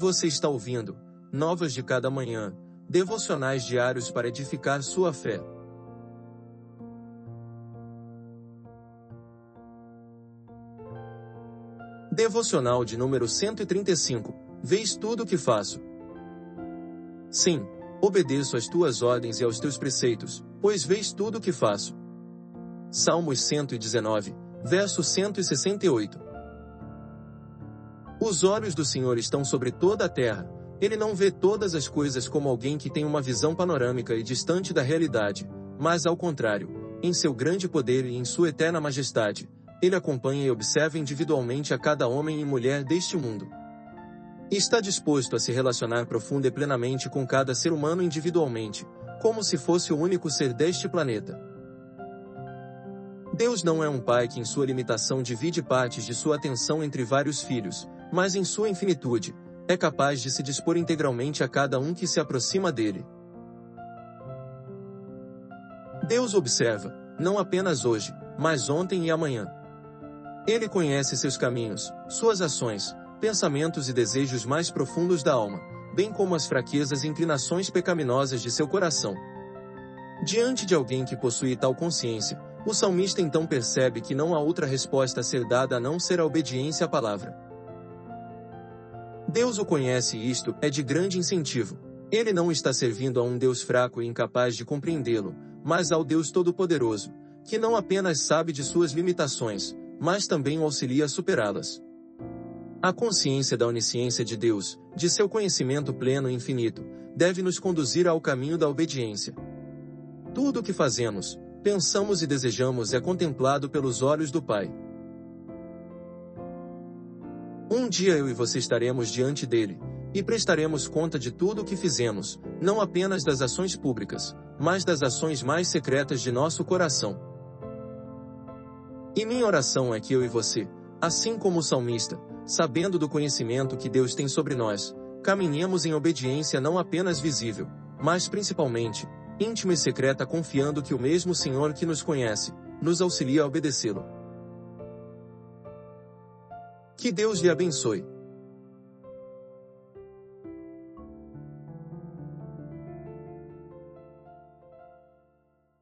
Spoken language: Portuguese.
Você está ouvindo Novas de Cada Manhã, devocionais diários para edificar sua fé. Devocional de número 135. Vês tudo o que faço. Sim, obedeço às tuas ordens e aos teus preceitos, pois vês tudo o que faço. Salmos 119, verso 168. Os olhos do Senhor estão sobre toda a terra. Ele não vê todas as coisas como alguém que tem uma visão panorâmica e distante da realidade, mas ao contrário, em seu grande poder e em sua eterna majestade, ele acompanha e observa individualmente a cada homem e mulher deste mundo. Está disposto a se relacionar profunda e plenamente com cada ser humano individualmente, como se fosse o único ser deste planeta. Deus não é um pai que em sua limitação divide partes de sua atenção entre vários filhos, mas em sua infinitude, é capaz de se dispor integralmente a cada um que se aproxima dele. Deus observa, não apenas hoje, mas ontem e amanhã. Ele conhece seus caminhos, suas ações, pensamentos e desejos mais profundos da alma, bem como as fraquezas e inclinações pecaminosas de seu coração. Diante de alguém que possui tal consciência, o salmista então percebe que não há outra resposta a ser dada a não ser a obediência à palavra. Deus o conhece e isto é de grande incentivo. Ele não está servindo a um Deus fraco e incapaz de compreendê-lo, mas ao Deus Todo-Poderoso, que não apenas sabe de suas limitações, mas também o auxilia a superá-las. A consciência da onisciência de Deus, de seu conhecimento pleno e infinito, deve nos conduzir ao caminho da obediência. Tudo o que fazemos, pensamos e desejamos é contemplado pelos olhos do Pai. Um dia eu e você estaremos diante dele, e prestaremos conta de tudo o que fizemos, não apenas das ações públicas, mas das ações mais secretas de nosso coração. E minha oração é que eu e você, assim como o salmista, sabendo do conhecimento que Deus tem sobre nós, caminhemos em obediência não apenas visível, mas principalmente, íntima e secreta confiando que o mesmo Senhor que nos conhece, nos auxilia a obedecê-lo. Que Deus lhe abençoe.